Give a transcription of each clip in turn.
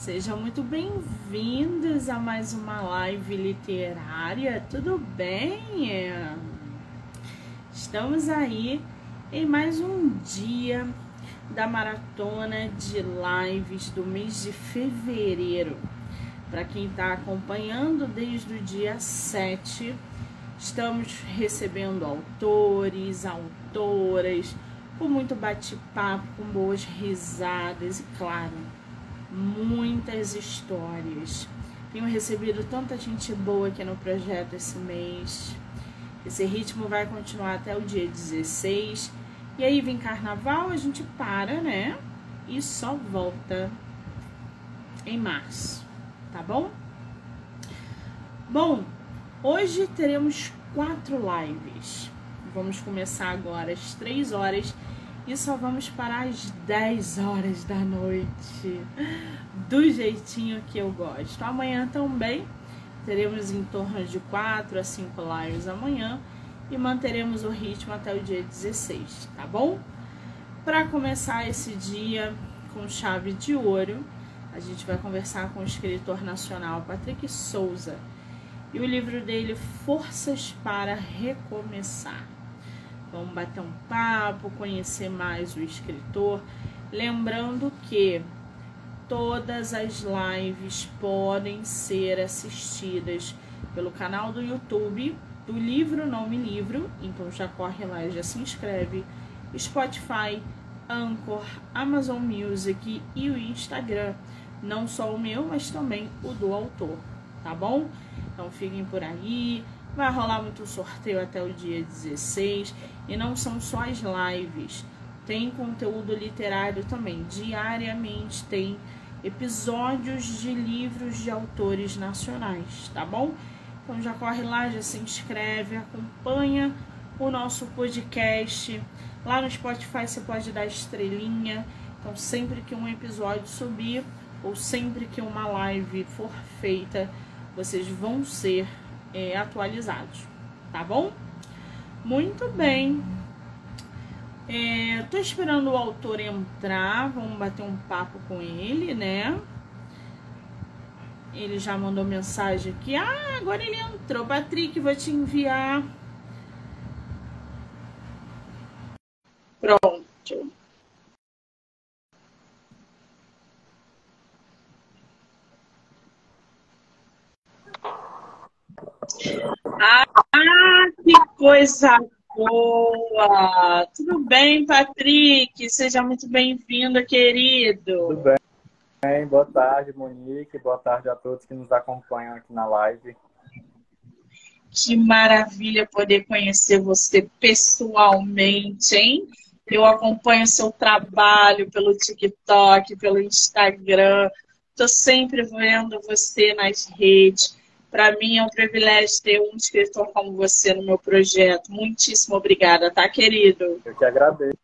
Sejam muito bem-vindos a mais uma live literária, tudo bem? Estamos aí em mais um dia da maratona de lives do mês de fevereiro. Para quem está acompanhando desde o dia 7, estamos recebendo autores, autoras, com muito bate-papo, com boas risadas e, claro, muitas histórias. Tenho recebido tanta gente boa aqui no projeto esse mês. Esse ritmo vai continuar até o dia 16. E aí vem carnaval, a gente para, né? E só volta em março, tá bom? Bom, hoje teremos quatro lives. Vamos começar agora às três horas e só vamos parar às 10 horas da noite, do jeitinho que eu gosto. Amanhã também teremos em torno de 4 a 5 lives amanhã e manteremos o ritmo até o dia 16, tá bom? Para começar esse dia com chave de ouro, a gente vai conversar com o escritor nacional Patrick Souza e o livro dele Forças para Recomeçar. Vamos bater um papo, conhecer mais o escritor. Lembrando que todas as lives podem ser assistidas pelo canal do YouTube do Livro Nome Livro. Então já corre lá e já se inscreve. Spotify, Anchor, Amazon Music e o Instagram. Não só o meu, mas também o do autor, tá bom? Então fiquem por aí. Vai rolar muito sorteio até o dia 16. E não são só as lives. Tem conteúdo literário também. Diariamente tem episódios de livros de autores nacionais, tá bom? Então já corre lá, já se inscreve, acompanha o nosso podcast. Lá no Spotify você pode dar estrelinha. Então sempre que um episódio subir ou sempre que uma live for feita, vocês vão ser é, atualizados, tá bom? Muito bem. É, tô esperando o autor entrar, vamos bater um papo com ele, né? Ele já mandou mensagem aqui. Ah, agora ele entrou. Patrick, vou te enviar. Pronto. Ah, que coisa boa! Tudo bem, Patrick? Seja muito bem-vindo, querido. Tudo bem? Boa tarde, Monique. Boa tarde a todos que nos acompanham aqui na live. Que maravilha poder conhecer você pessoalmente, hein? Eu acompanho seu trabalho pelo TikTok, pelo Instagram. Estou sempre vendo você nas redes. Para mim é um privilégio ter um escritor como você no meu projeto. Muitíssimo obrigada, tá, querido? Eu que agradeço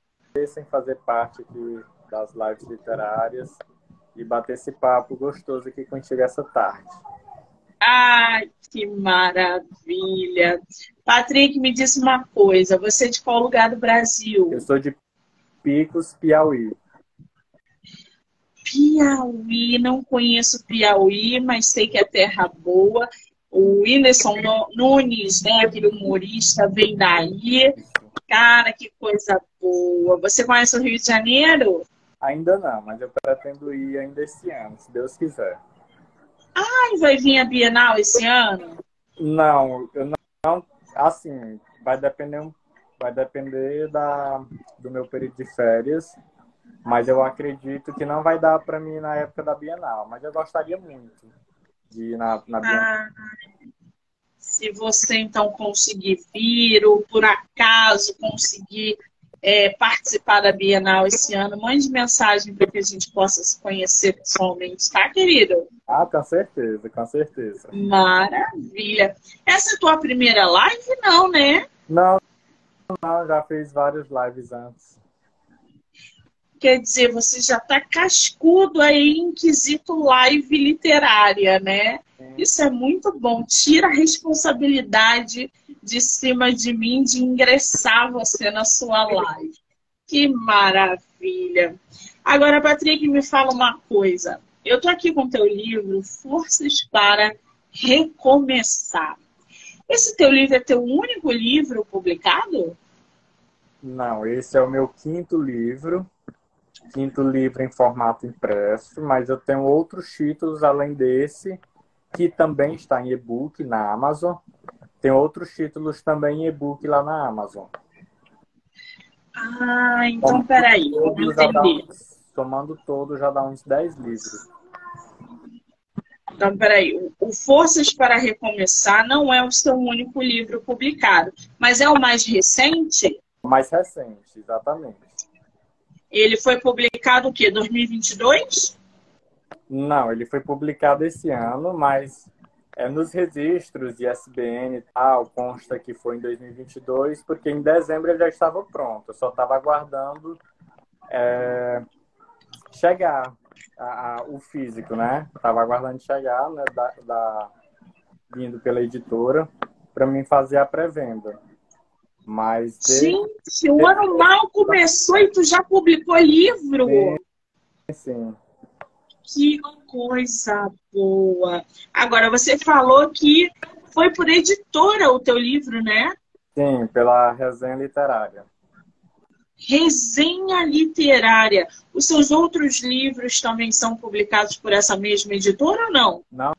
em fazer parte aqui das lives literárias e bater esse papo gostoso aqui contigo essa tarde. Ai, que maravilha! Patrick, me disse uma coisa: você é de qual lugar do Brasil? Eu sou de Picos, Piauí. Piauí, não conheço Piauí, mas sei que é terra boa. O Whindersson Nunes, né, aquele humorista, vem daí. Cara, que coisa boa. Você conhece o Rio de Janeiro? Ainda não, mas eu pretendo ir ainda esse ano, se Deus quiser. Ai, vai vir a Bienal esse ano? Não, eu não. Assim, vai depender, vai depender da, do meu período de férias mas eu acredito que não vai dar para mim na época da Bienal. Mas eu gostaria muito de ir na, na Bienal. Ah, se você então conseguir vir, ou por acaso conseguir é, participar da Bienal esse ano, mande mensagem para que a gente possa se conhecer pessoalmente, tá, querido? Ah, com certeza, com certeza. Maravilha. Essa é a tua primeira live, não, né? Não, não, já fiz várias lives antes. Quer dizer, você já está cascudo aí em quesito live literária, né? Isso é muito bom. Tira a responsabilidade de cima de mim de ingressar você na sua live. Que maravilha! Agora, Patrick, me fala uma coisa. eu tô aqui com o teu livro Forças para Recomeçar. Esse teu livro é teu único livro publicado? Não, esse é o meu quinto livro, quinto livro em formato impresso, mas eu tenho outros títulos além desse, que também está em e-book na Amazon. Tem outros títulos também em e-book lá na Amazon. Ah, então peraí, vamos entender. Uns, somando todo, já dá uns 10 livros. Então, peraí, o Forças para Recomeçar não é o seu único livro publicado, mas é o mais recente? Mais recente, exatamente. Ele foi publicado o quê? 2022? Não, ele foi publicado esse ano, mas é, nos registros de SBN e tal, consta que foi em 2022, porque em dezembro ele já estava pronto. Eu só estava aguardando é, chegar a, a, o físico, né? Estava aguardando chegar, né, da, da, vindo pela editora, para mim fazer a pré-venda. Mas. Gente, o ano mal começou e tu já publicou livro? Sim. sim. Que coisa boa. Agora, você falou que foi por editora o teu livro, né? Sim, pela resenha literária. Resenha literária. Os seus outros livros também são publicados por essa mesma editora ou não? Não,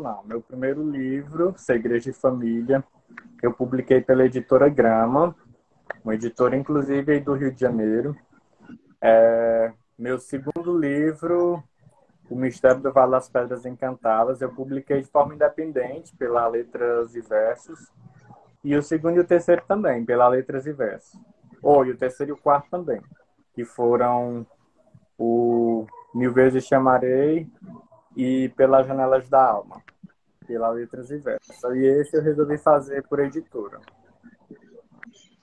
não. Meu primeiro livro, Segredos de Família, eu publiquei pela editora Grama, uma editora inclusive do Rio de Janeiro. É, meu segundo livro, O Mistério do Vale das Pedras Encantadas, eu publiquei de forma independente pela Letras e Versos. E o segundo e o terceiro também, pela Letras e Versos. Ou, oh, o terceiro e o quarto também, que foram o Mil Vezes Chamarei e Pelas Janelas da Alma pela Letras e. E esse eu resolvi fazer por editora.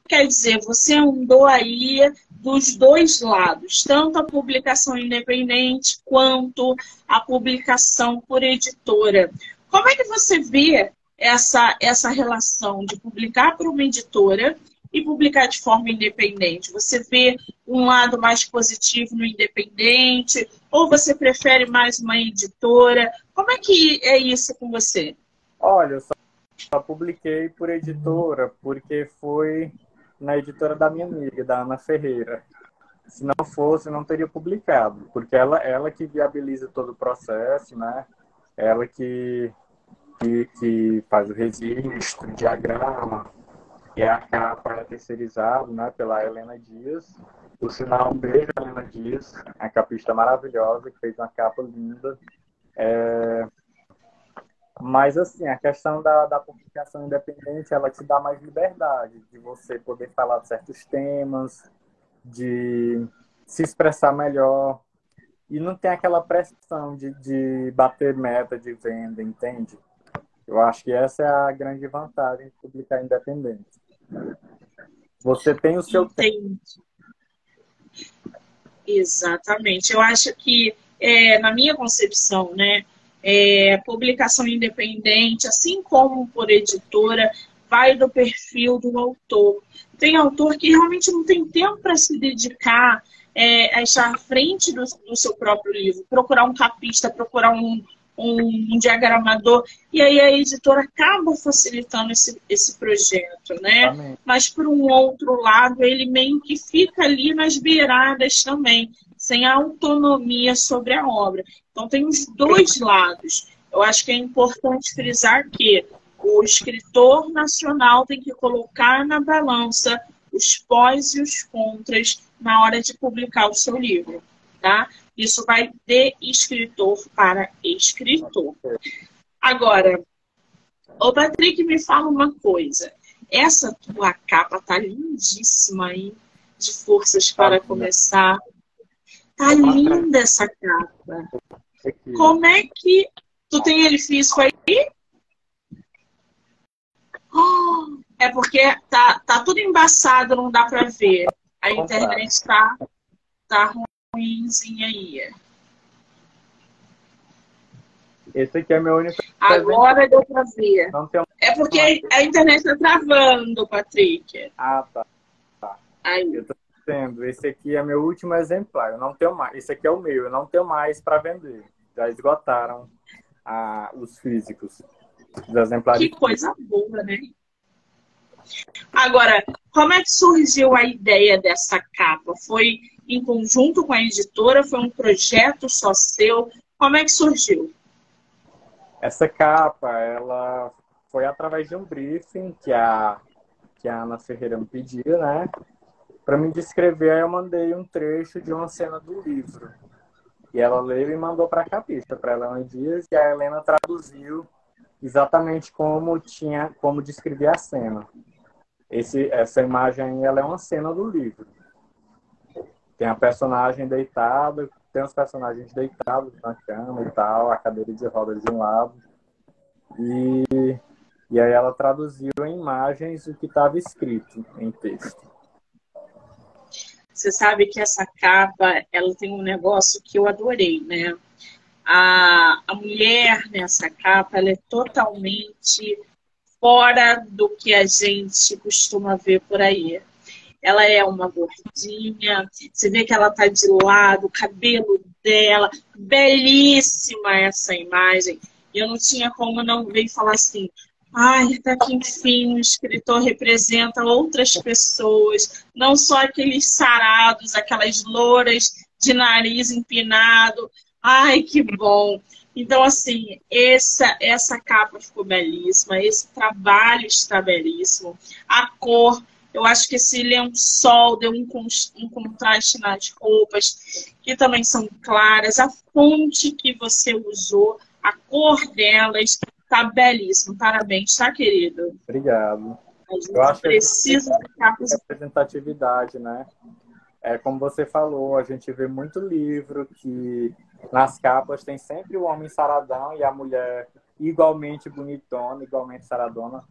Quer dizer, você andou aí dos dois lados, tanto a publicação independente quanto a publicação por editora. Como é que você vê essa, essa relação de publicar por uma editora e publicar de forma independente? Você vê um lado mais positivo no independente ou você prefere mais uma editora? Como é que é isso com você? Olha, eu só, só publiquei por editora porque foi na editora da minha amiga, da Ana Ferreira. Se não fosse, não teria publicado, porque ela, ela que viabiliza todo o processo, né? Ela que, que, que faz o registro, o diagrama, e a capa é terceirizada né, pela Helena Dias. Por sinal, um beijo, Helena Dias, a capista maravilhosa, que fez uma capa linda. É... Mas, assim, a questão da, da publicação independente, ela te dá mais liberdade de você poder falar de certos temas, de se expressar melhor. E não tem aquela pressão de, de bater meta de venda, entende? Eu acho que essa é a grande vantagem de publicar independente. Você tem o seu Entendi. tempo. Exatamente. Eu acho que, é, na minha concepção, né, é, publicação independente, assim como por editora, vai do perfil do autor. Tem autor que realmente não tem tempo para se dedicar é, a estar à frente do, do, seu próprio livro, procurar um capista, procurar um, um, diagramador, e aí a editora acaba facilitando esse, esse projeto, né? Amém. Mas, por um outro lado, ele meio que fica ali nas beiradas também, sem autonomia sobre a obra. Então, tem os dois lados. Eu acho que é importante frisar que o escritor nacional tem que colocar na balança os pós e os contras na hora de publicar o seu livro, tá? Isso vai de escritor para escritor. Agora, o Patrick me fala uma coisa. Essa tua capa tá lindíssima aí, de forças para começar. Tá linda essa capa. Como é que tu tem ele físico aí? Oh, é porque tá, tá tudo embaçado, não dá para ver. A internet tá, tá ruimzinha aí. Esse aqui é meu único. Agora deu pra ver. É porque a internet tá travando, Patrick. Ah, tá. tá. Aí. Eu tô dizendo, esse aqui é meu último exemplar. Eu não tenho mais. Esse aqui é o meu, eu não tenho mais para vender. já esgotaram a, os físicos dos exemplares. Que coisa boa, né? Agora, como é que surgiu a ideia dessa capa? Foi em conjunto com a editora? Foi um projeto só seu? Como é que surgiu? Essa capa, ela foi através de um briefing que a, que a Ana Ferreira me pediu, né? Para me descrever, aí eu mandei um trecho de uma cena do livro. E ela leu e mandou para a capista, para Helena Dias, e a Helena traduziu exatamente como tinha, como descrever a cena. Esse, essa imagem ela é uma cena do livro. Tem a personagem deitada, tem os personagens deitados na cama e tal, a cadeira de rodas de um lado. E, e aí ela traduziu em imagens o que estava escrito em texto. Você sabe que essa capa, ela tem um negócio que eu adorei, né? A, a mulher nessa capa, ela é totalmente fora do que a gente costuma ver por aí. Ela é uma gordinha, você vê que ela tá de lado, o cabelo dela, belíssima essa imagem. E eu não tinha como não ver e falar assim: ai, até que enfim um escritor representa outras pessoas, não só aqueles sarados, aquelas louras de nariz empinado. Ai, que bom! Então, assim, essa, essa capa ficou belíssima, esse trabalho está belíssimo. A cor, eu acho que esse lençol deu um, um contraste nas roupas, que também são claras. A fonte que você usou, a cor delas, está belíssimo. Parabéns, tá, querido? Obrigado. A gente eu acho precisa que de capas. Representatividade, né? É como você falou, a gente vê muito livro que nas capas tem sempre o homem saradão e a mulher igualmente bonitona, igualmente saradona.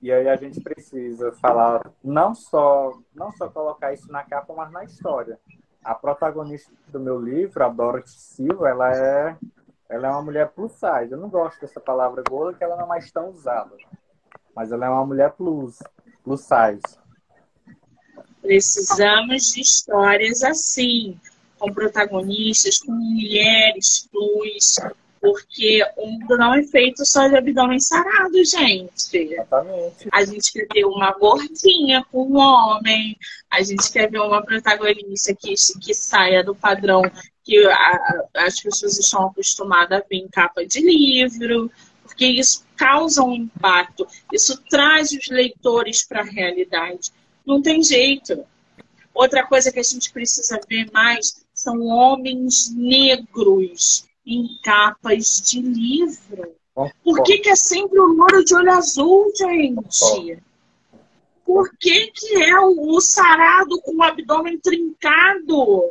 E aí a gente precisa falar não só não só colocar isso na capa, mas na história. A protagonista do meu livro, a Dorothy Silva, ela é ela é uma mulher plus size. Eu não gosto dessa palavra gorda, que ela não é mais tão usada. Mas ela é uma mulher plus, plus size. Precisamos de histórias assim com protagonistas, com mulheres plus, porque o mundo não é feito só de abdômen sarado, gente. Exatamente. A gente quer ter uma gordinha com um homem, a gente quer ver uma protagonista que, que saia do padrão que a, as pessoas estão acostumadas a ver em capa de livro, porque isso causa um impacto, isso traz os leitores para a realidade. Não tem jeito. Outra coisa que a gente precisa ver mais são homens negros em capas de livro. Por que, que é sempre o louro de olho azul, gente? Por que, que é o, o sarado com o abdômen trincado?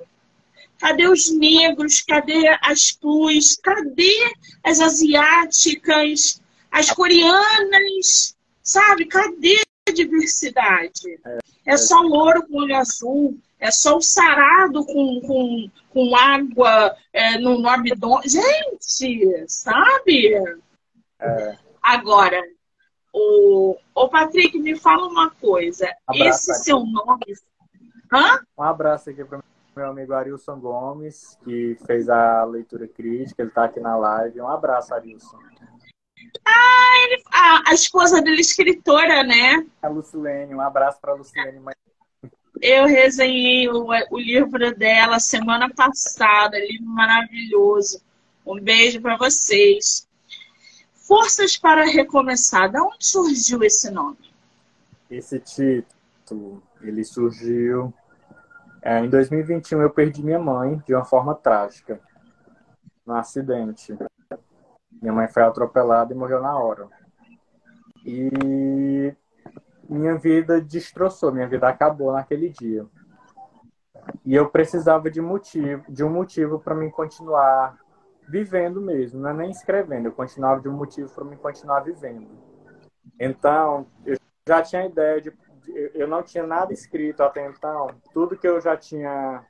Cadê os negros? Cadê as plus? Cadê as asiáticas? As coreanas? Sabe? Cadê a diversidade? É, é só louro com olho azul é só o sarado com, com, com água é, no, no abdômen. Gente, sabe? É. Agora, o, o Patrick, me fala uma coisa. Abraço, Esse seu nome. Hã? Um abraço aqui para meu amigo Arilson Gomes, que fez a leitura crítica. Ele está aqui na live. Um abraço, Arilson. Ah, ele, a, a esposa dele é escritora, né? A Lucilene. Um abraço para a Lucilene, mãe eu resenhei o, o livro dela semana passada, livro maravilhoso. Um beijo para vocês. Forças para Recomeçar. De onde surgiu esse nome? Esse título, ele surgiu é, em 2021. Eu perdi minha mãe de uma forma trágica, num acidente. Minha mãe foi atropelada e morreu na hora. E minha vida destroçou, minha vida acabou naquele dia. E eu precisava de motivo, de um motivo para me continuar vivendo mesmo, não é nem escrevendo, eu continuava de um motivo para me continuar vivendo. Então, eu já tinha ideia de eu não tinha nada escrito até então, tudo que eu já tinha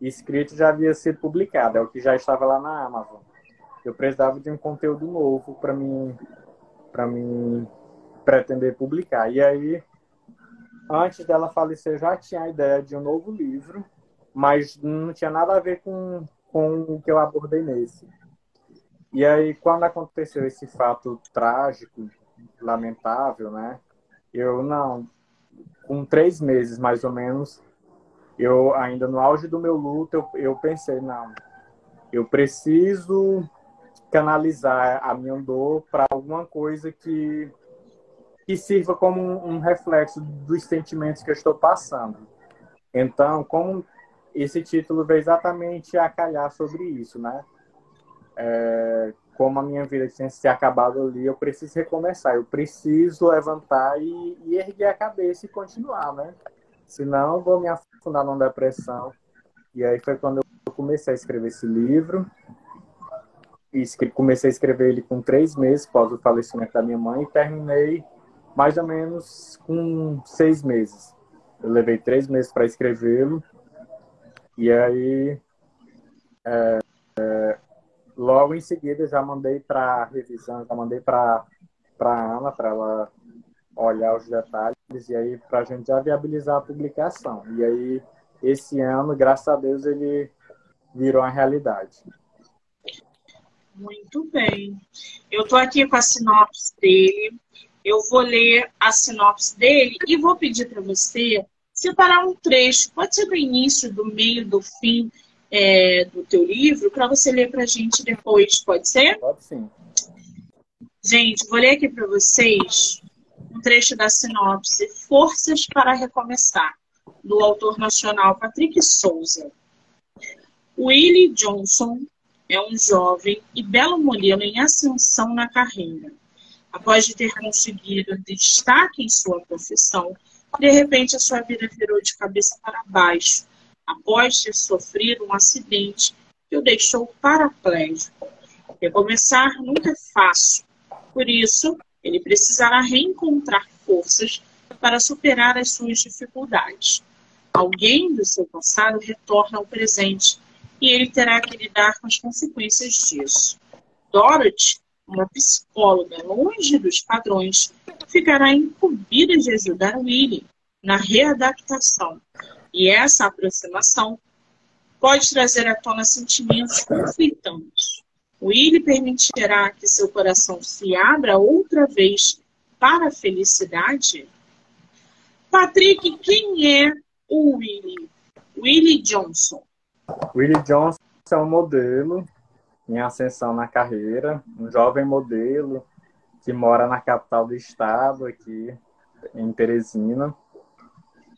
escrito já havia sido publicado, é o que já estava lá na Amazon. Eu precisava de um conteúdo novo para mim para mim pretender publicar. E aí, antes dela falecer, eu já tinha a ideia de um novo livro, mas não tinha nada a ver com, com o que eu abordei nesse. E aí, quando aconteceu esse fato trágico, lamentável, né? Eu não, com três meses mais ou menos, eu ainda no auge do meu luto, eu, eu pensei, não, eu preciso canalizar a minha dor para alguma coisa que, que sirva como um, reflexo dos sentimentos que eu estou passando. Então, como esse título veio exatamente a calhar sobre isso, né? É, como a minha vida tinha se acabado ali, eu preciso recomeçar, eu preciso levantar e, e erguer a cabeça e continuar, né? Senão vou me afundar numa depressão. E aí foi quando eu comecei a escrever esse livro. E comecei a escrever ele com três meses após o falecimento da minha mãe e terminei mais ou menos com seis meses. Eu levei três meses para escrevê-lo. E aí, é, é, logo em seguida, já mandei para revisão, já mandei para a Ana, para ela olhar os detalhes e aí para a gente já viabilizar a publicação. E aí, esse ano, graças a Deus, ele virou a realidade. Muito bem. Eu estou aqui com a sinopse dele. Eu vou ler a sinopse dele e vou pedir para você separar um trecho, pode ser do início, do meio, do fim é, do teu livro, para você ler para a gente depois, pode ser? Pode sim. Gente, vou ler aqui para vocês um trecho da sinopse Forças para Recomeçar, do autor nacional Patrick Souza. Willie Johnson é um jovem e belo modelo em ascensão na carreira. Após de ter conseguido destaque em sua profissão, de repente, a sua vida virou de cabeça para baixo, após ter sofrido um acidente que o deixou paraplégico. Recomeçar nunca é fácil. Por isso, ele precisará reencontrar forças para superar as suas dificuldades. Alguém do seu passado retorna ao presente e ele terá que lidar com as consequências disso. Dorothy, uma psicóloga longe dos padrões, ficará incumbida de ajudar Willie na readaptação. E essa aproximação pode trazer à tona sentimentos conflitantes. Willie permitirá que seu coração se abra outra vez para a felicidade? Patrick, quem é o Willie? Willie Johnson. Willie Johnson é um modelo em ascensão na carreira, um jovem modelo que mora na capital do estado, aqui em Teresina.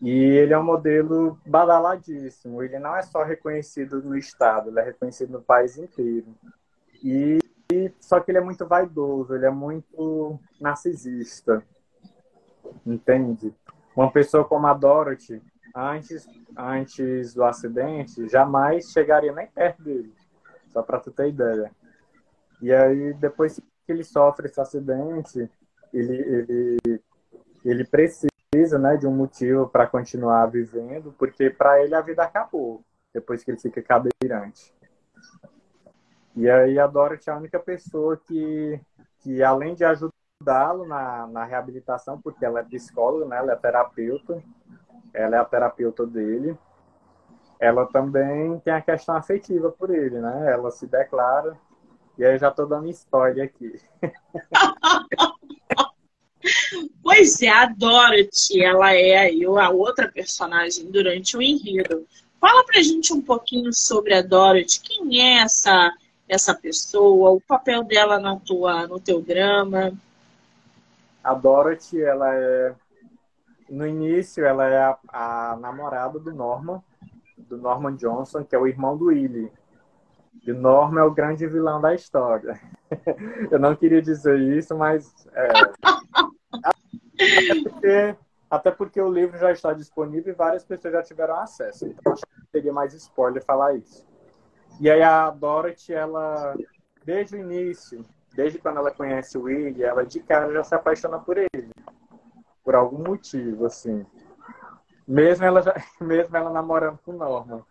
E ele é um modelo badaladíssimo. Ele não é só reconhecido no estado, ele é reconhecido no país inteiro. E só que ele é muito vaidoso, ele é muito narcisista. Entende? Uma pessoa como a Dorothy, antes, antes do acidente, jamais chegaria nem perto dele. Só para tu ter ideia. E aí, depois que ele sofre esse acidente, ele, ele, ele precisa né, de um motivo para continuar vivendo, porque para ele a vida acabou, depois que ele fica cadeirante. E aí a Dorothy é a única pessoa que, que além de ajudá-lo na, na reabilitação, porque ela é psicóloga, né, ela é terapeuta, ela é a terapeuta dele, ela também tem a questão afetiva por ele, né? Ela se declara e aí já estou dando spoiler aqui. pois é, a Dorothy, ela é aí a outra personagem durante o enredo. Fala pra gente um pouquinho sobre a Dorothy. Quem é essa essa pessoa? O papel dela na tua, no teu drama? A Dorothy, ela é no início ela é a, a namorada do Norman, do Norman Johnson, que é o irmão do Willie. E Norma é o grande vilão da história. Eu não queria dizer isso, mas. É... Até, porque, até porque o livro já está disponível e várias pessoas já tiveram acesso. Então acho que seria mais spoiler falar isso. E aí a Dorothy, ela, desde o início, desde quando ela conhece o Willie, ela de cara já se apaixona por ele. Por algum motivo, assim. Mesmo ela, já, mesmo ela namorando com o Norman.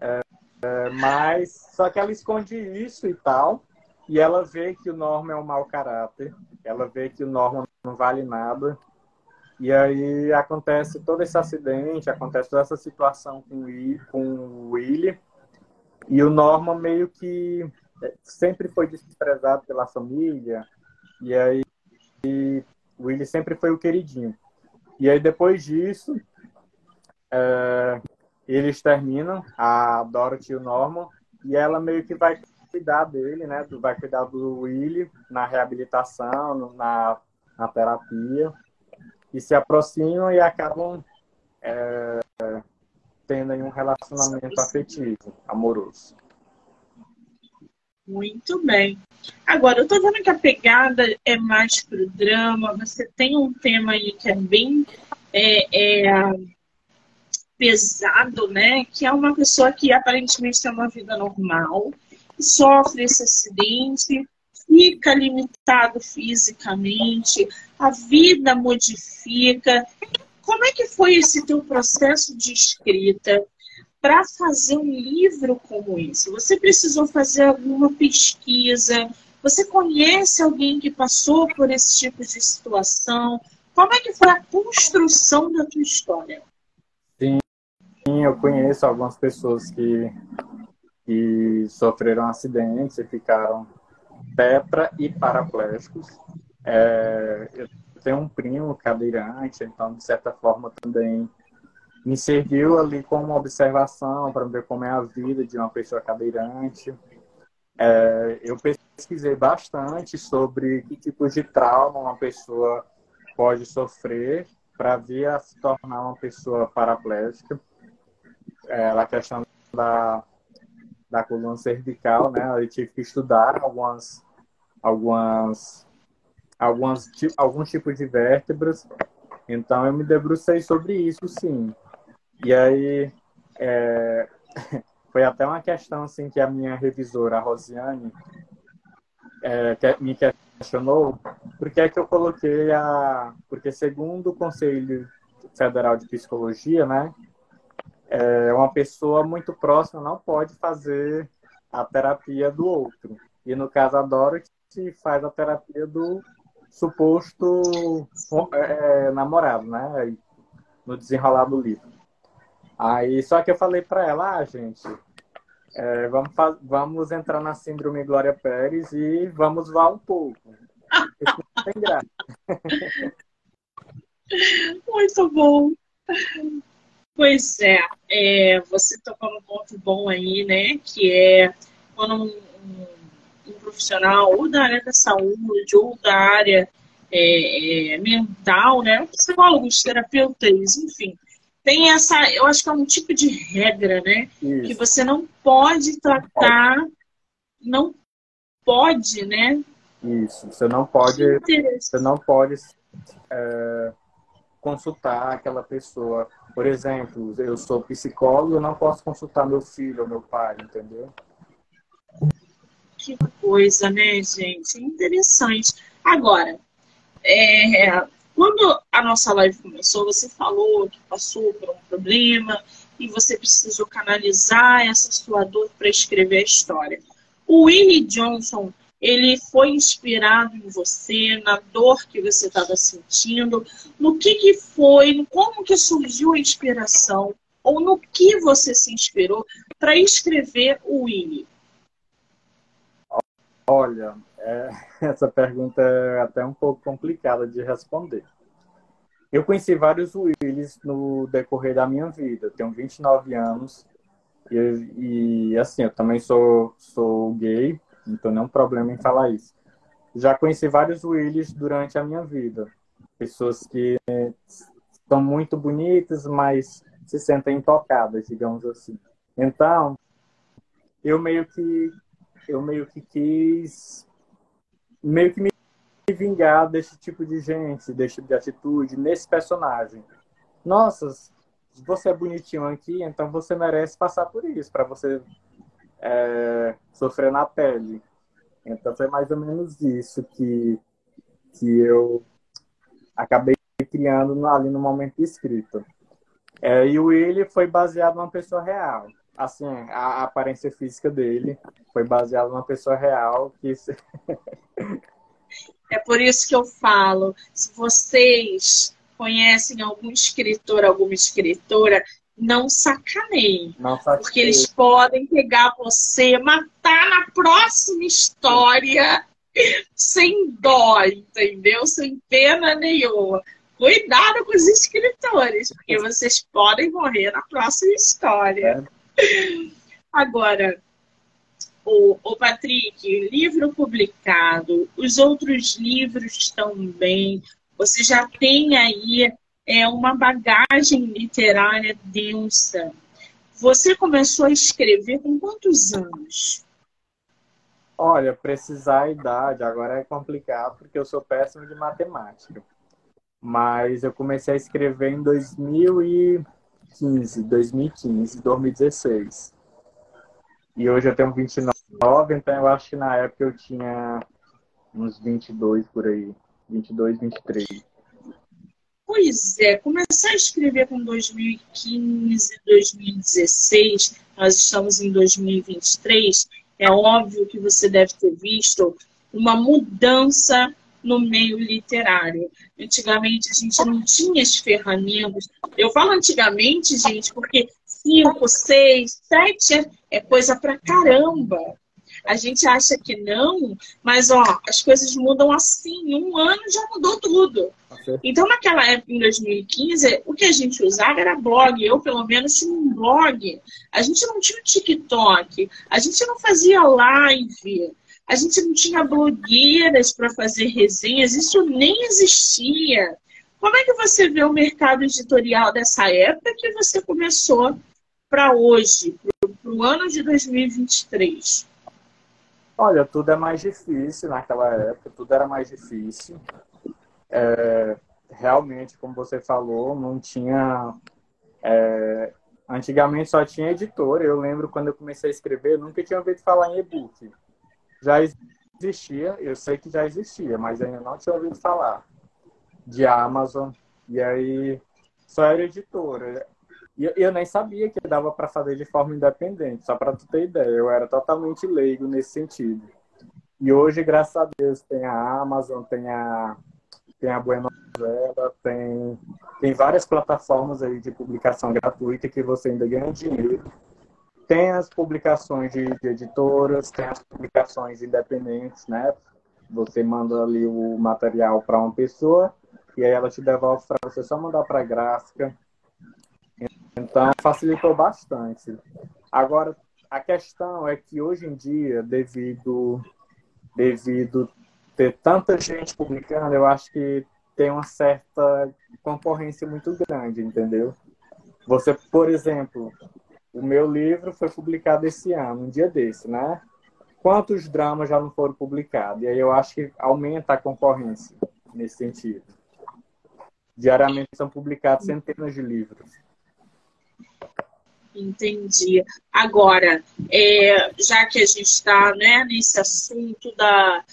É, é, mas, só que ela esconde isso e tal, e ela vê que o Norman é um mau caráter, ela vê que o Norman não vale nada, e aí acontece todo esse acidente, acontece toda essa situação com com o Willie, e o Norman meio que sempre foi desprezado pela família, e aí e o Willie sempre foi o queridinho. E aí depois disso, é, eles terminam, a Dorothy e o Norman, e ela meio que vai cuidar dele, né? Vai cuidar do Willie na reabilitação, na, na terapia, e se aproximam e acabam é, tendo aí um relacionamento afetivo, amoroso. Muito bem. Agora, eu tô vendo que a pegada é mais pro drama. Você tem um tema aí que é bem é, é, pesado, né? Que é uma pessoa que aparentemente tem uma vida normal, sofre esse acidente, fica limitado fisicamente, a vida modifica. Como é que foi esse teu processo de escrita? para fazer um livro como esse? Você precisou fazer alguma pesquisa? Você conhece alguém que passou por esse tipo de situação? Como é que foi a construção da tua história? Sim, eu conheço algumas pessoas que, que sofreram acidentes e ficaram tetra e paraplégicos. É, eu tenho um primo cadeirante, então, de certa forma, também me serviu ali como observação para ver como é a vida de uma pessoa cadeirante. É, eu pesquisei bastante sobre que tipos de trauma uma pessoa pode sofrer para vir a se tornar uma pessoa paraplégica. É, a questão da, da coluna cervical, né? Eu tive que estudar algumas, algumas, algumas, alguns tipos de vértebras. Então, eu me debrucei sobre isso, sim. E aí, é, foi até uma questão assim que a minha revisora, a Rosiane, é, me questionou por que é que eu coloquei a... Porque segundo o Conselho Federal de Psicologia, né, é, uma pessoa muito próxima não pode fazer a terapia do outro. E no caso a Dorothy faz a terapia do suposto é, namorado, né, no desenrolar do livro. Aí, só que eu falei para ela, ah, gente, é, vamos, vamos entrar na síndrome Glória Pérez e vamos voar um pouco. Isso não tem graça. Muito bom. Pois é, é, você tocou num ponto bom aí, né? Que é quando um, um, um profissional ou da área da saúde ou da área é, é, mental, né? Psicólogos, terapeutas, enfim, tem essa, eu acho que é um tipo de regra, né? Isso. Que você não pode tratar, não pode, né? Isso, você não pode, você não pode é, consultar aquela pessoa. Por exemplo, eu sou psicólogo, eu não posso consultar meu filho ou meu pai, entendeu? Que coisa, né, gente? Interessante. Agora, é, quando a nossa live começou, você falou que passou por um problema e você precisou canalizar essa sua dor para escrever a história. O Willie Johnson, ele foi inspirado em você, na dor que você estava sentindo, no que, que foi, como que surgiu a inspiração, ou no que você se inspirou para escrever o Willie? Olha, é, essa pergunta é até um pouco complicada de responder. Eu conheci vários Willis no decorrer da minha vida. Eu tenho 29 anos e, e assim, eu também sou, sou gay, não é um problema em falar isso. Já conheci vários Willis durante a minha vida. Pessoas que são muito bonitas, mas se sentem intocadas, digamos assim. Então, eu meio que eu meio que quis meio que me vingar desse tipo de gente, desse tipo de atitude nesse personagem. Nossa, você é bonitinho aqui, então você merece passar por isso, para você é, sofrer na pele. Então foi mais ou menos isso que, que eu acabei criando ali no momento de escrita. É, e o Willy foi baseado numa pessoa real. Assim, a, a aparência física dele foi baseada numa pessoa real que É por isso que eu falo, se vocês conhecem algum escritor, alguma escritora, não sacaneiem. Não sacaneiem. Porque eles podem pegar você, matar na próxima história sem dó, entendeu? Sem pena nenhuma. Cuidado com os escritores, porque vocês podem morrer na próxima história. É. Agora, o, o Patrick, livro publicado, os outros livros também, você já tem aí é, uma bagagem literária densa. Você começou a escrever com quantos anos? Olha, precisar a idade agora é complicado porque eu sou péssimo de matemática. Mas eu comecei a escrever em 2015, 2015, 2016. E hoje eu tenho 29, então eu acho que na época eu tinha uns 22 por aí. 22, 23. Pois é, começar a escrever com 2015, 2016, nós estamos em 2023, é óbvio que você deve ter visto uma mudança no meio literário. Antigamente a gente não tinha as ferramentas. Eu falo antigamente, gente, porque cinco, seis, sete é coisa pra caramba. A gente acha que não, mas ó, as coisas mudam assim. Um ano já mudou tudo. Então, naquela época, em 2015, o que a gente usava era blog. Eu, pelo menos, tinha um blog. A gente não tinha o TikTok. A gente não fazia live. A gente não tinha blogueiras para fazer resenhas. Isso nem existia. Como é que você vê o mercado editorial dessa época que você começou para hoje, para o ano de 2023? Olha, tudo é mais difícil naquela época, tudo era mais difícil. É, realmente, como você falou, não tinha. É, antigamente só tinha editora. Eu lembro quando eu comecei a escrever, nunca tinha ouvido falar em e-book. Já existia, eu sei que já existia, mas ainda não tinha ouvido falar de Amazon. E aí só era editora. E eu nem sabia que dava para fazer de forma independente, só para tu ter ideia. Eu era totalmente leigo nesse sentido. E hoje, graças a Deus, tem a Amazon, tem a, tem a Buena Novela, tem, tem várias plataformas aí de publicação gratuita que você ainda ganha dinheiro. Tem as publicações de, de editoras, tem as publicações independentes, né? Você manda ali o material para uma pessoa e aí ela te devolve para você só mandar para gráfica então, facilitou bastante. Agora, a questão é que hoje em dia, devido, devido ter tanta gente publicando, eu acho que tem uma certa concorrência muito grande, entendeu? Você, por exemplo, o meu livro foi publicado esse ano, um dia desse, né? Quantos dramas já não foram publicados? E aí eu acho que aumenta a concorrência nesse sentido. Diariamente são publicados centenas de livros. Entendi. Agora, é, já que a gente está né, nesse assunto da,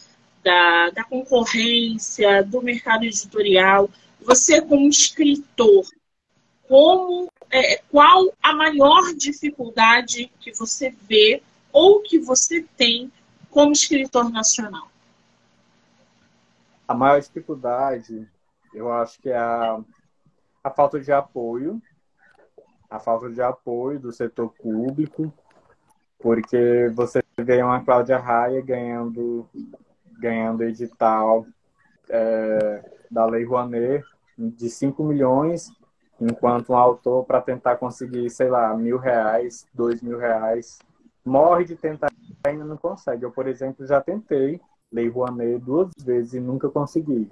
da, da, concorrência, do mercado editorial, você como escritor, como, é, qual a maior dificuldade que você vê ou que você tem como escritor nacional? A maior dificuldade, eu acho que é a, a falta de apoio a falta de apoio do setor público, porque você vê uma Cláudia Raia ganhando, ganhando edital é, da Lei Rouanet de 5 milhões, enquanto um autor, para tentar conseguir, sei lá, mil reais, dois mil reais, morre de tentar e ainda não consegue. Eu, por exemplo, já tentei Lei Rouanet duas vezes e nunca consegui.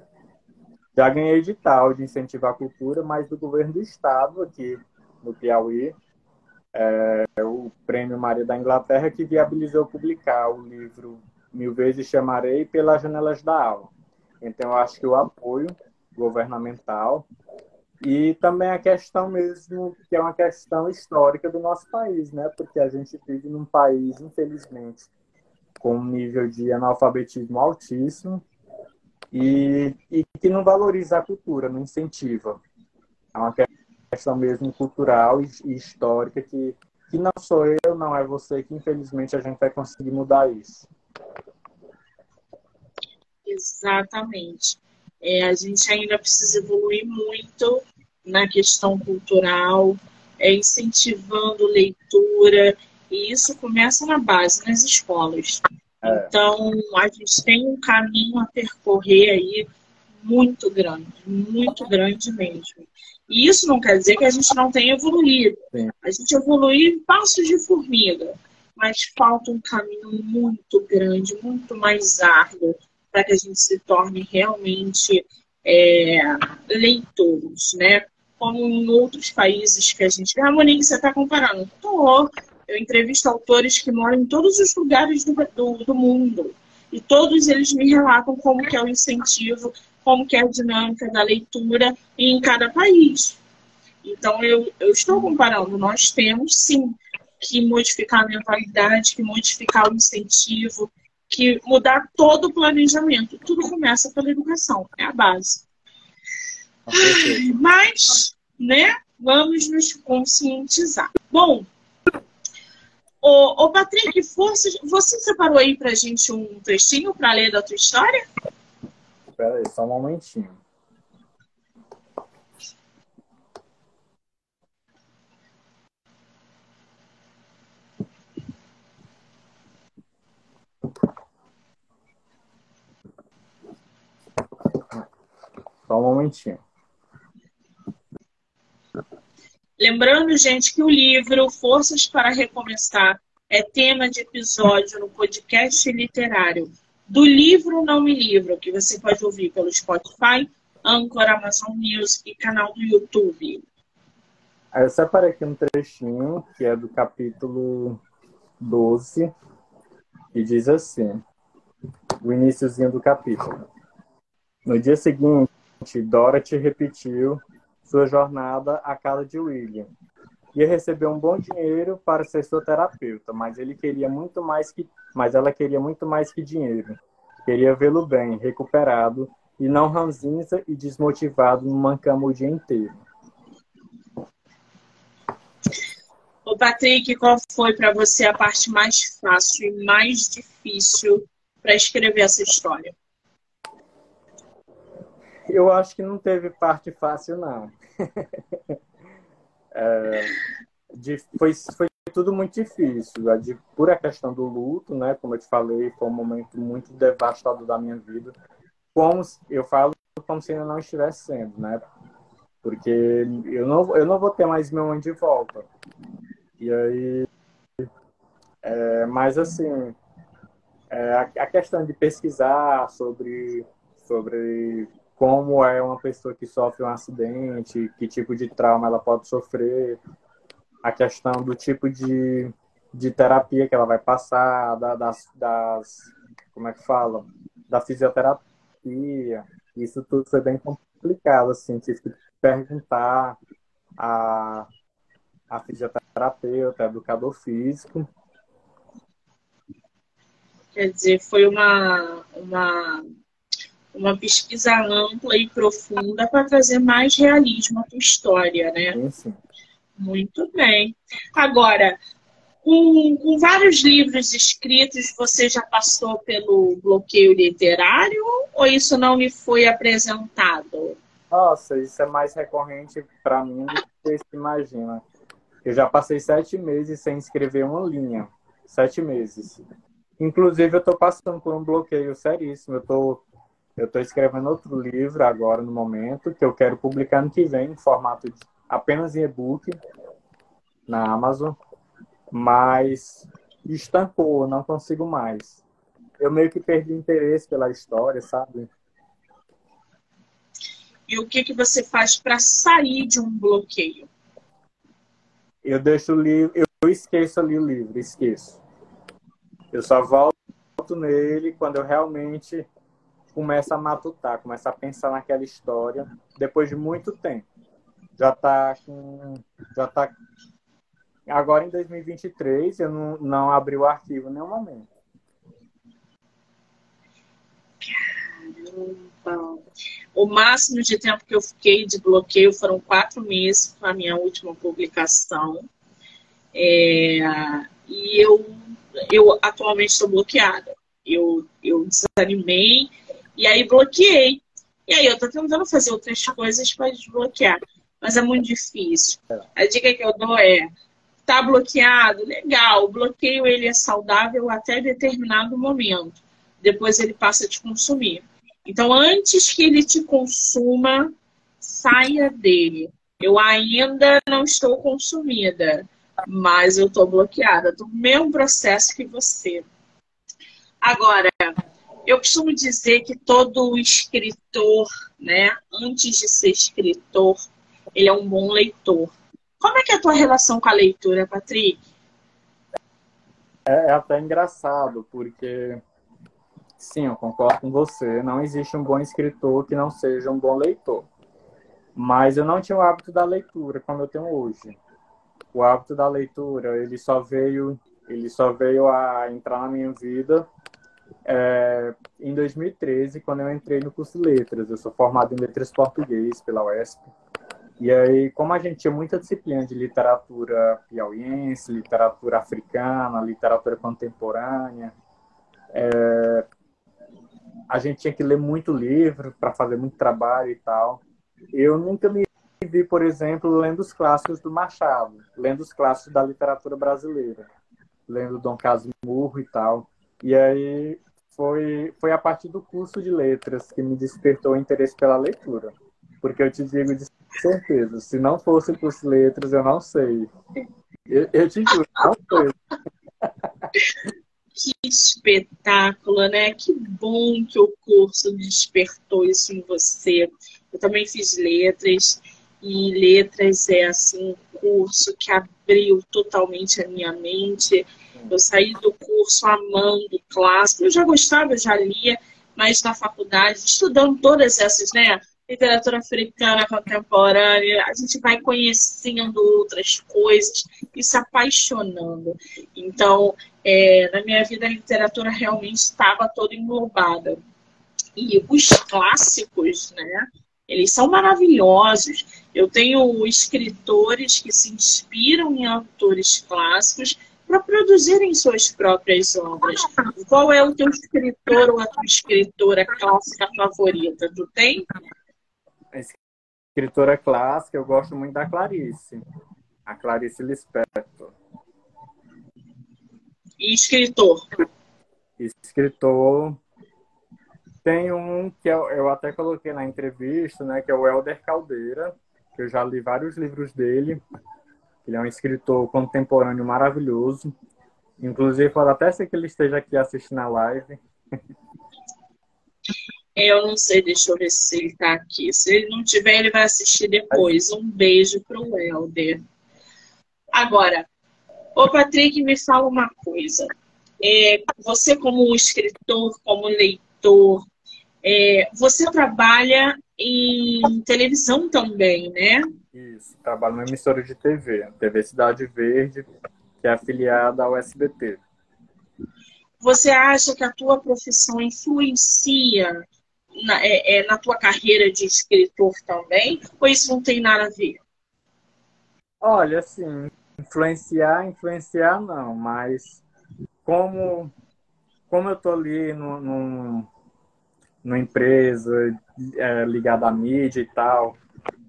Já ganhei edital de incentivo à cultura, mas do governo do estado aqui no Piauí, é, o Prêmio Maria da Inglaterra, que viabilizou publicar o livro Mil Vezes Chamarei pelas Janelas da Aula. Então, eu acho que o apoio governamental e também a questão mesmo, que é uma questão histórica do nosso país, né? Porque a gente vive num país, infelizmente, com um nível de analfabetismo altíssimo e, e que não valoriza a cultura, não incentiva. É uma questão mesmo cultural e, histórica que, que não sou eu, não é você, que infelizmente a gente vai conseguir mudar isso. Exatamente. É, a gente ainda precisa evoluir muito na questão cultural. é, incentivando leitura, e isso começa na base, nas escolas. É. Então, a gente tem um caminho a percorrer aí muito grande, muito grande mesmo. E isso não quer dizer que a gente não tenha evoluído. Sim. A gente evoluiu em passos de formiga, mas falta um caminho muito grande, muito mais árduo, para que a gente se torne realmente é, leitores, né? Como em outros países que a gente. Ah, Monique, você está comparando? Tô. Eu entrevisto autores que moram em todos os lugares do, do, do mundo. E todos eles me relatam como que é o incentivo, como que é a dinâmica da leitura em cada país. Então, eu, eu estou comparando. Nós temos, sim, que modificar a mentalidade, que modificar o incentivo, que mudar todo o planejamento. Tudo começa pela educação, é a base. Mas, né, vamos nos conscientizar. Bom, o, o Patrick, você, você separou aí pra gente um textinho para ler da tua história? Espera aí, só um momentinho. Só um momentinho. Lembrando, gente, que o livro Forças para Recomeçar é tema de episódio no podcast literário do livro Não Me Livro, que você pode ouvir pelo Spotify, Anchor, Amazon News e canal do YouTube. Eu separei aqui um trechinho que é do capítulo 12, e diz assim, o iníciozinho do capítulo. No dia seguinte, Dorothy repetiu sua jornada à casa de William. Ia receber um bom dinheiro para ser sua terapeuta, mas ele queria muito mais que, mas ela queria muito mais que dinheiro. Queria vê-lo bem, recuperado e não ranzinza e desmotivado numa cama o dia inteiro. Ô Patrick, qual foi para você a parte mais fácil e mais difícil para escrever essa história? Eu acho que não teve parte fácil, não. é, de, foi, foi tudo muito difícil. A de pura questão do luto, né? Como eu te falei, foi um momento muito devastador da minha vida. Como eu falo como se ainda não estivesse sendo, né? Porque eu não, eu não vou ter mais meu mãe de volta. E aí, é, mas assim, é, a, a questão de pesquisar sobre sobre como é uma pessoa que sofre um acidente, que tipo de trauma ela pode sofrer, a questão do tipo de, de terapia que ela vai passar, da, das, das, como é que fala, da fisioterapia, isso tudo foi bem complicado, assim, tive que perguntar a, a fisioterapeuta, a educador físico. Quer dizer, foi uma, uma uma pesquisa ampla e profunda para trazer mais realismo à tua história, né? Sim. Muito bem. Agora, com, com, vários livros escritos, você já passou pelo bloqueio literário ou isso não lhe foi apresentado? Nossa, isso é mais recorrente para mim do que você imagina. Eu já passei sete meses sem escrever uma linha. Sete meses. Inclusive, eu estou passando por um bloqueio seríssimo. Eu estou eu estou escrevendo outro livro agora no momento, que eu quero publicar no que vem, em formato de, apenas em e-book, na Amazon. Mas estancou, não consigo mais. Eu meio que perdi interesse pela história, sabe? E o que, que você faz para sair de um bloqueio? Eu deixo o livro, eu esqueço ali o livro, esqueço. Eu só volto nele quando eu realmente começa a matutar, começa a pensar naquela história depois de muito tempo. Já está com. Já tá. Agora em 2023, eu não, não abri o arquivo em nenhum momento. Caramba! O máximo de tempo que eu fiquei de bloqueio foram quatro meses com a minha última publicação. É, e eu, eu atualmente estou bloqueada. Eu, eu desanimei e aí bloqueei. E aí eu tô tentando fazer outras coisas para desbloquear. mas é muito difícil. A dica que eu dou é: tá bloqueado? Legal, o bloqueio ele é saudável até determinado momento. Depois ele passa a te consumir. Então, antes que ele te consuma, saia dele. Eu ainda não estou consumida, mas eu estou bloqueada do mesmo processo que você. Agora, eu costumo dizer que todo escritor, né, antes de ser escritor, ele é um bom leitor. Como é que é a tua relação com a leitura, Patrick? É, é até engraçado, porque sim, eu concordo com você. Não existe um bom escritor que não seja um bom leitor. Mas eu não tinha o hábito da leitura como eu tenho hoje. O hábito da leitura, ele só veio, ele só veio a entrar na minha vida é, em 2013, quando eu entrei no curso de letras. Eu sou formado em letras português pela UESP. E aí, como a gente tinha muita disciplina de literatura piauiense, literatura africana, literatura contemporânea, é, a gente tinha que ler muito livro para fazer muito trabalho e tal. Eu nunca me vi, por exemplo, lendo os clássicos do Machado, lendo os clássicos da literatura brasileira, lendo Dom Casmurro e tal. E aí foi, foi a partir do curso de letras que me despertou o interesse pela leitura. Porque eu te digo de certeza, se não fosse o curso de letras, eu não sei. Eu, eu te juro, não sei. Que espetáculo, né? Que bom que o curso despertou isso em você. Eu também fiz letras e letras é assim um curso que abriu totalmente a minha mente. Eu saí do curso amando clássico. Eu já gostava, eu já lia, mas na faculdade, estudando todas essas, né? Literatura africana contemporânea, a gente vai conhecendo outras coisas e se apaixonando. Então, é, na minha vida, a literatura realmente estava toda englobada. E os clássicos, né? Eles são maravilhosos. Eu tenho escritores que se inspiram em autores clássicos para produzirem suas próprias obras. Qual é o teu escritor ou a tua escritora clássica favorita? Tu tem? Escritora clássica, eu gosto muito da Clarice. A Clarice Lispector. E escritor? Escritor. Tem um que eu, eu até coloquei na entrevista, né, que é o Helder Caldeira, que eu já li vários livros dele. Ele é um escritor contemporâneo maravilhoso. Inclusive, pode até ser que ele esteja aqui assistindo a live. Eu não sei, deixa eu ver se ele está aqui. Se ele não tiver, ele vai assistir depois. Um beijo para o Helder. Agora, ô Patrick, me fala uma coisa. É, você, como escritor, como leitor, é, você trabalha em televisão também, né? Isso, trabalho numa emissora de TV, TV Cidade Verde, que é afiliada ao SBT. Você acha que a tua profissão influencia na, é, é, na tua carreira de escritor também? Ou isso não tem nada a ver? Olha, assim, influenciar, influenciar não, mas como, como eu tô ali no, no, numa empresa é, ligada à mídia e tal,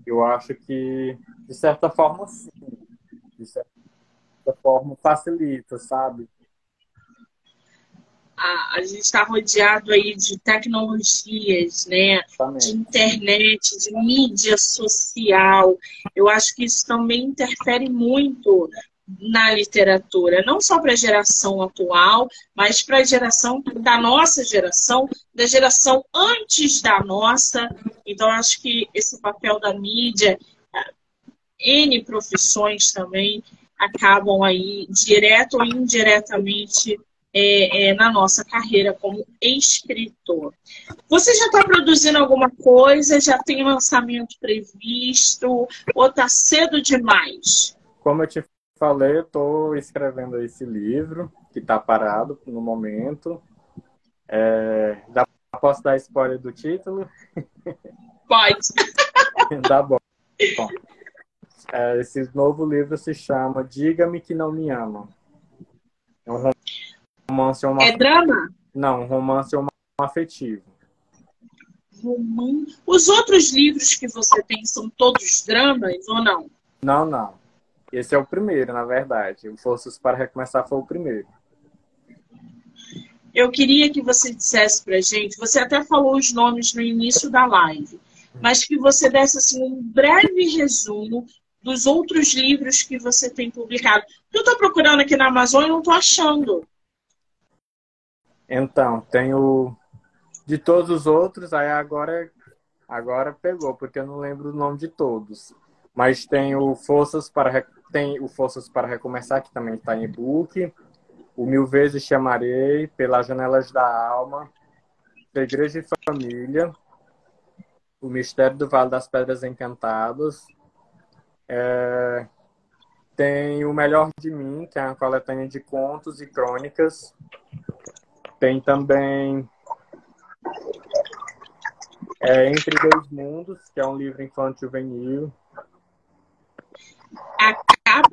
eu acho que, de certa forma, sim. De certa forma, facilita, sabe? A, a gente está rodeado aí de tecnologias, né? De internet, de mídia social. Eu acho que isso também interfere muito na literatura, não só para a geração atual, mas para a geração da nossa geração, da geração antes da nossa. Então, acho que esse papel da mídia, N profissões também acabam aí, direto ou indiretamente, é, é, na nossa carreira como escritor. Você já está produzindo alguma coisa? Já tem lançamento previsto? Ou está cedo demais? Como eu te falei, eu estou escrevendo esse livro, que está parado no momento. É, dá, posso dar spoiler do título? Pode. Dá bom. bom é, esse novo livro se chama Diga-me que não me ama. É um romance uma... É drama? Não, um romance afetivo. Romance. Os outros livros que você tem são todos dramas ou não? Não, não. Esse é o primeiro, na verdade. O Forças para Recomeçar foi o primeiro. Eu queria que você dissesse pra gente, você até falou os nomes no início da live, mas que você desse assim, um breve resumo dos outros livros que você tem publicado. Eu estou procurando aqui na Amazon e não estou achando. Então, tenho de todos os outros, aí agora agora pegou, porque eu não lembro o nome de todos. Mas tem o Forças para tem o Forças para Recomeçar, que também está em e-book. O Mil Vezes Chamarei, Pelas Janelas da Alma, Segredo de Família, O Mistério do Vale das Pedras Encantadas. É... Tem O Melhor de Mim, que é uma coletânea de contos e crônicas. Tem também é, Entre Dois Mundos, que é um livro infantil juvenil.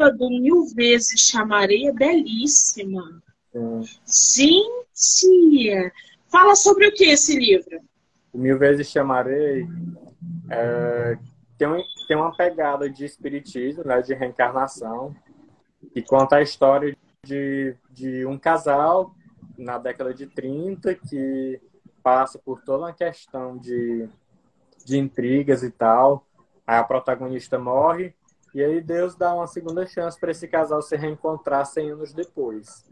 Capa do Mil Vezes Chamarei é belíssima. Sim. Gente! Fala sobre o que esse livro? O Mil Vezes Chamarei é, tem, um, tem uma pegada de espiritismo, né, de reencarnação, e conta a história de, de um casal na década de 30 que passa por toda uma questão de, de intrigas e tal. Aí a protagonista morre e aí Deus dá uma segunda chance para esse casal se reencontrar 100 anos depois.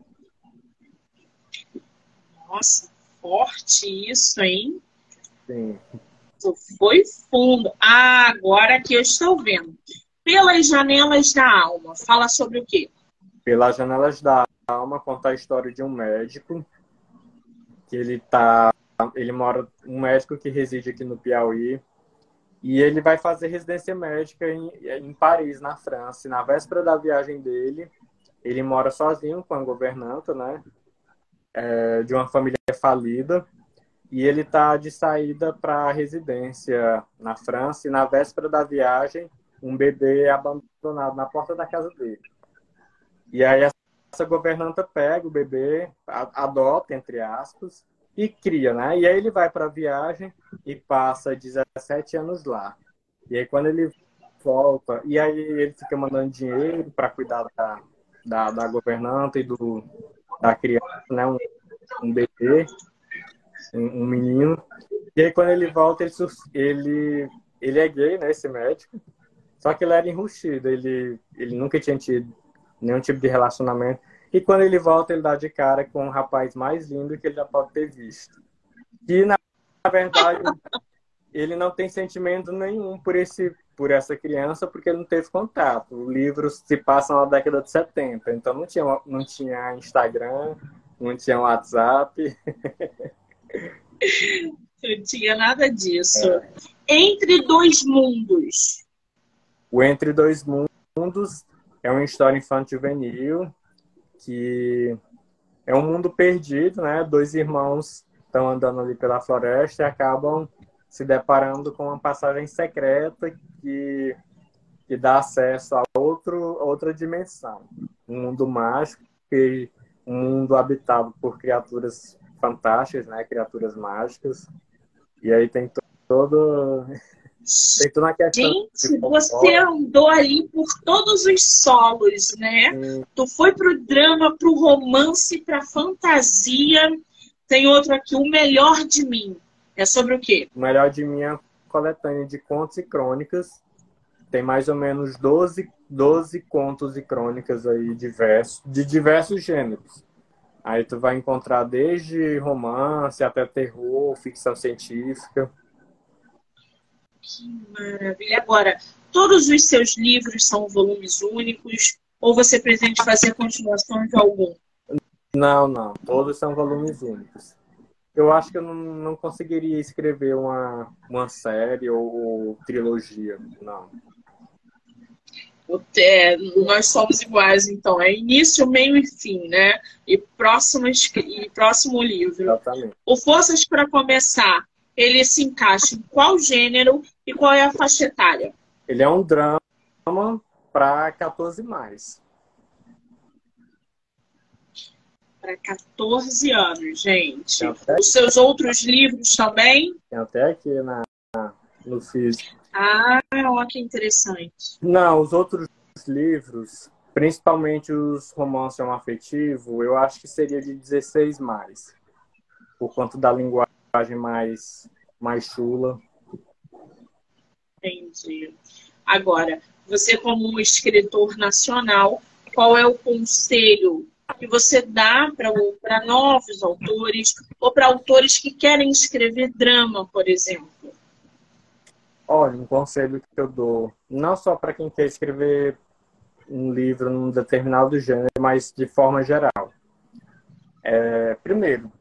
Nossa, forte isso, hein? Sim. Foi fundo. Ah, agora que eu estou vendo. Pelas Janelas da Alma. Fala sobre o quê? Pelas Janelas da Alma conta a história de um médico que ele tá ele mora um médico que reside aqui no Piauí e ele vai fazer residência médica em, em Paris, na França. E na véspera da viagem dele, ele mora sozinho com a governanta, né? É, de uma família falida. E ele tá de saída para a residência na França. E na véspera da viagem, um bebê é abandonado na porta da casa dele. E aí essa governanta pega o bebê, adota, entre aspas, e cria, né? E aí ele vai para a viagem e passa 17 anos lá. E aí quando ele volta, e aí ele fica mandando dinheiro para cuidar da, da, da, governanta e do, da criança, né? Um, um bebê, um, um, menino. E aí quando ele volta, ele, ele, ele é gay, né? Esse médico. Só que ele era enrustido, ele, ele nunca tinha tido nenhum tipo de relacionamento. E quando ele volta, ele dá de cara com o rapaz mais lindo que ele já pode ter visto. E, na verdade, ele não tem sentimento nenhum por, esse, por essa criança, porque ele não teve contato. O livro se passa na década de 70, então não tinha, não tinha Instagram, não tinha WhatsApp. Não tinha nada disso. É. Entre Dois Mundos. O Entre Dois Mundos é uma história infantil juvenil que é um mundo perdido, né? Dois irmãos estão andando ali pela floresta e acabam se deparando com uma passagem secreta que, que dá acesso a outro, outra dimensão. Um mundo mágico, um mundo habitado por criaturas fantásticas, né? Criaturas mágicas. E aí tem todo Feito na questão Gente, você andou ali por todos os solos, né? Hum. Tu foi pro drama, pro romance, pra fantasia. Tem outro aqui, O Melhor de Mim. É sobre o quê? O Melhor de Mim é coletânea de contos e crônicas. Tem mais ou menos 12, 12 contos e crônicas aí diversos, de diversos gêneros. Aí tu vai encontrar desde romance até terror, ficção científica. Que maravilha. Agora, todos os seus livros são volumes únicos ou você pretende fazer continuação de algum? Não, não. Todos são volumes únicos. Eu acho que eu não, não conseguiria escrever uma, uma série ou, ou trilogia, não. É, nós somos iguais, então. É início, meio e fim, né? E próximo, e próximo livro. Exatamente. O Forças para Começar ele se encaixa em qual gênero e qual é a faixa etária? Ele é um drama para 14 mais. para 14 anos, gente. Os seus outros livros também? Tem até aqui na, no físico. Ah, olha que interessante. Não, os outros livros, principalmente os romances afetivo, eu acho que seria de 16 mais. Por conta da linguagem mais, mais chula. Entendi. Agora, você como escritor nacional, qual é o conselho que você dá para novos autores ou para autores que querem escrever drama, por exemplo? Olha, um conselho que eu dou, não só para quem quer escrever um livro num determinado gênero, mas de forma geral. É, primeiro,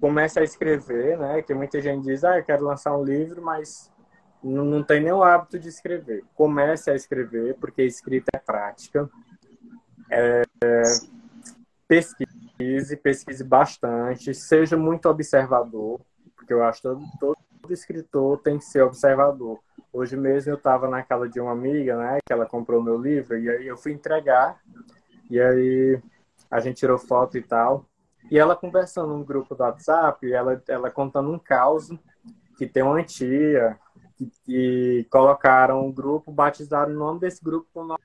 comece a escrever, né? Que muita gente diz, ah, eu quero lançar um livro, mas não, não tem nem o hábito de escrever. Comece a escrever, porque escrita é prática. É, pesquise, pesquise bastante, seja muito observador, porque eu acho que todo, todo escritor tem que ser observador. Hoje mesmo eu estava na casa de uma amiga, né, que ela comprou meu livro, e aí eu fui entregar, e aí a gente tirou foto e tal, e ela conversando num grupo do WhatsApp, ela, ela contando um caos que tem uma tia que, que colocaram um grupo, batizaram o nome desse grupo com o nome.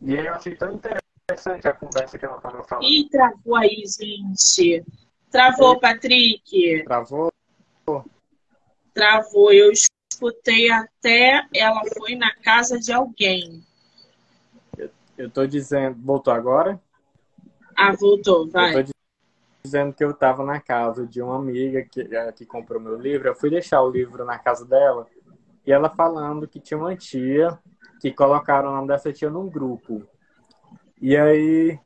E aí eu achei tão interessante interessante a conversa que ela estava falando. Ih, travou aí, gente. Travou, Patrick. Travou? Travou. Eu escutei até ela foi na casa de alguém. Eu, eu tô dizendo. Voltou agora? Ah, voltou, vai. Dizendo que eu estava na casa de uma amiga que, eh, que comprou meu livro. Eu fui deixar o livro na casa dela e ela falando que tinha uma tia que colocaram o nome dessa tia num grupo. E aí,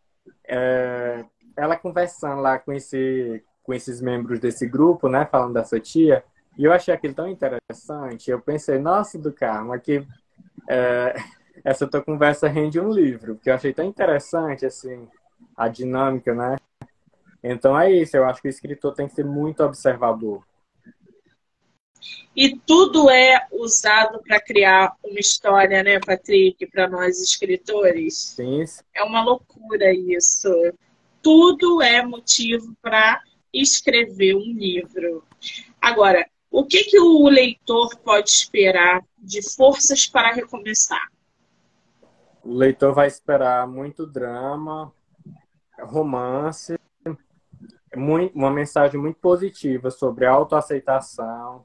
é, ela conversando lá com, esse, com esses membros desse grupo, né, falando dessa tia, e eu achei aquilo tão interessante. Eu pensei, nossa, do Carmo, que é, essa tua conversa rende um livro, porque eu achei tão interessante, assim, a dinâmica, né? Então é isso, eu acho que o escritor tem que ser muito observador. E tudo é usado para criar uma história, né, Patrick, para nós escritores? Sim. É uma loucura isso. Tudo é motivo para escrever um livro. Agora, o que, que o leitor pode esperar de forças para recomeçar? O leitor vai esperar muito drama, romance, uma mensagem muito positiva sobre autoaceitação,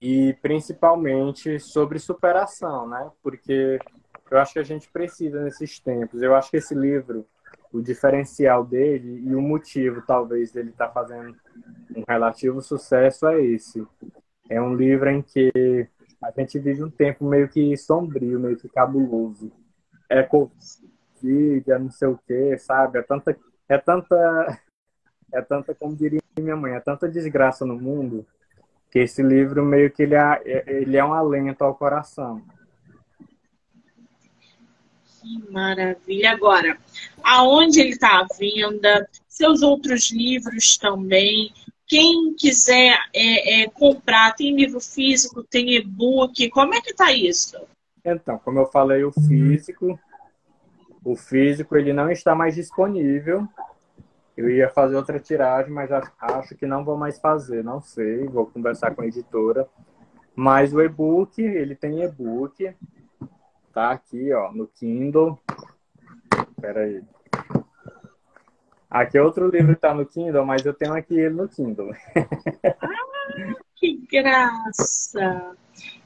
e principalmente sobre superação, né? Porque eu acho que a gente precisa nesses tempos. Eu acho que esse livro, o diferencial dele e o motivo, talvez, dele estar tá fazendo um relativo sucesso é esse. É um livro em que a gente vive um tempo meio que sombrio, meio que cabuloso. É Covid, é não sei o quê, sabe? É tanta, é tanta, é tanta, como diria minha mãe, é tanta desgraça no mundo que esse livro meio que ele é, ele é um alento ao coração. Que maravilha! Agora, aonde ele está à venda? Seus outros livros também. Quem quiser é, é, comprar, tem livro físico, tem e-book, como é que está isso? Então, como eu falei, o físico, o físico ele não está mais disponível, eu ia fazer outra tiragem, mas acho que não vou mais fazer, não sei, vou conversar com a editora. Mas o e-book, ele tem e-book, tá aqui, ó, no Kindle. Espera aí. Aqui outro livro que tá no Kindle, mas eu tenho aqui ele no Kindle. ah, que graça!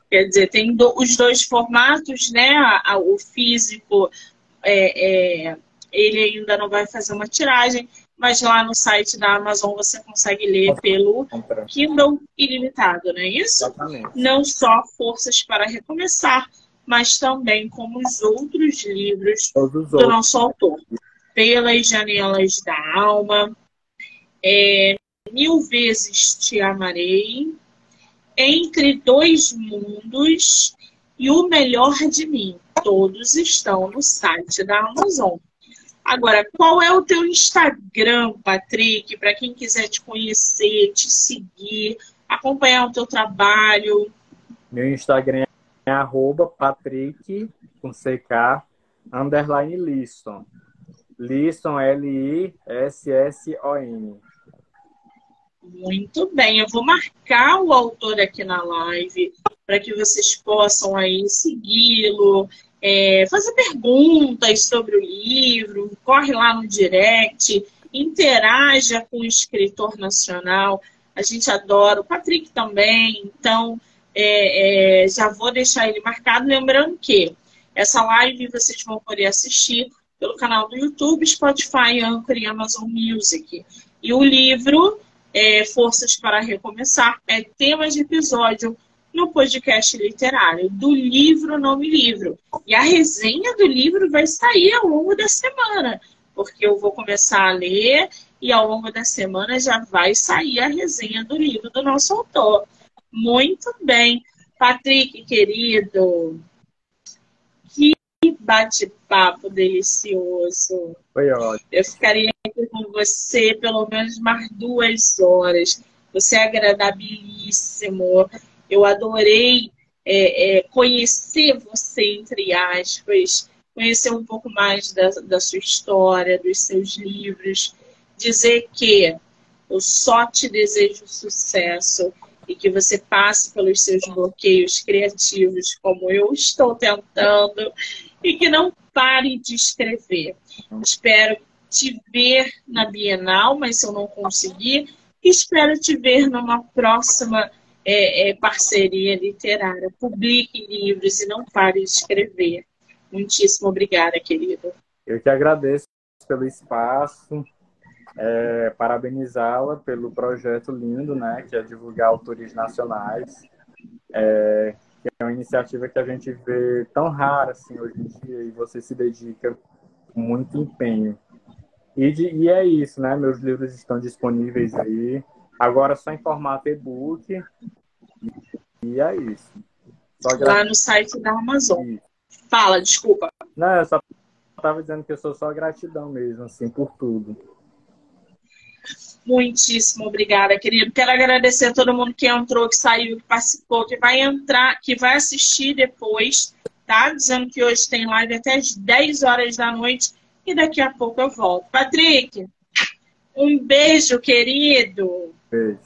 Quer dizer, tem do, os dois formatos, né? O físico, é, é, ele ainda não vai fazer uma tiragem, mas lá no site da Amazon você consegue ler pelo Kindle ilimitado, não é isso? Exatamente. Não só Forças para Recomeçar, mas também como os outros livros do nosso autor. Pelas Janelas da Alma, é, Mil Vezes Te Amarei, Entre Dois Mundos e O Melhor de Mim. Todos estão no site da Amazon. Agora, qual é o teu Instagram, Patrick, para quem quiser te conhecer, te seguir, acompanhar o teu trabalho? Meu Instagram é arroba Patrick, com CK, underline Liston. Lisson, L-I-S-S-O-N. Muito bem, eu vou marcar o autor aqui na live para que vocês possam aí segui-lo, é, fazer perguntas sobre o livro, corre lá no direct, interaja com o escritor nacional. A gente adora, o Patrick também, então é, é, já vou deixar ele marcado, lembrando que essa live vocês vão poder assistir pelo canal do YouTube, Spotify, Anchor e Amazon Music. E o livro é, Forças para Recomeçar é tema de episódio no podcast literário do livro Nome Livro. E a resenha do livro vai sair ao longo da semana, porque eu vou começar a ler e ao longo da semana já vai sair a resenha do livro do nosso autor. Muito bem. Patrick, querido, que bate-papo delicioso. Foi ótimo. Eu ficaria aqui com você pelo menos mais duas horas. Você é agradabilíssimo. Eu adorei é, é, conhecer você, entre aspas, conhecer um pouco mais da, da sua história, dos seus livros. Dizer que eu só te desejo sucesso e que você passe pelos seus bloqueios criativos, como eu estou tentando, e que não pare de escrever. Espero te ver na Bienal, mas se eu não conseguir, espero te ver numa próxima é, é, parceria literária. Publique livros e não pare de escrever. Muitíssimo obrigada, querido. Eu que agradeço pelo espaço, é, parabenizá-la pelo projeto lindo, né, que é divulgar autores nacionais, é, que é uma iniciativa que a gente vê tão rara assim hoje em dia e você se dedica com muito empenho. E, de, e é isso, né? Meus livros estão disponíveis aí. Agora só em formato e-book. E, é isso. Lá no site da Amazon. Fala, desculpa. Não, eu só estava dizendo que eu sou só gratidão mesmo, assim, por tudo. Muitíssimo obrigada, querido. Quero agradecer a todo mundo que entrou, que saiu, que participou, que vai entrar, que vai assistir depois, tá? Dizendo que hoje tem live até as 10 horas da noite e daqui a pouco eu volto. Patrick, um beijo, querido. Beijo.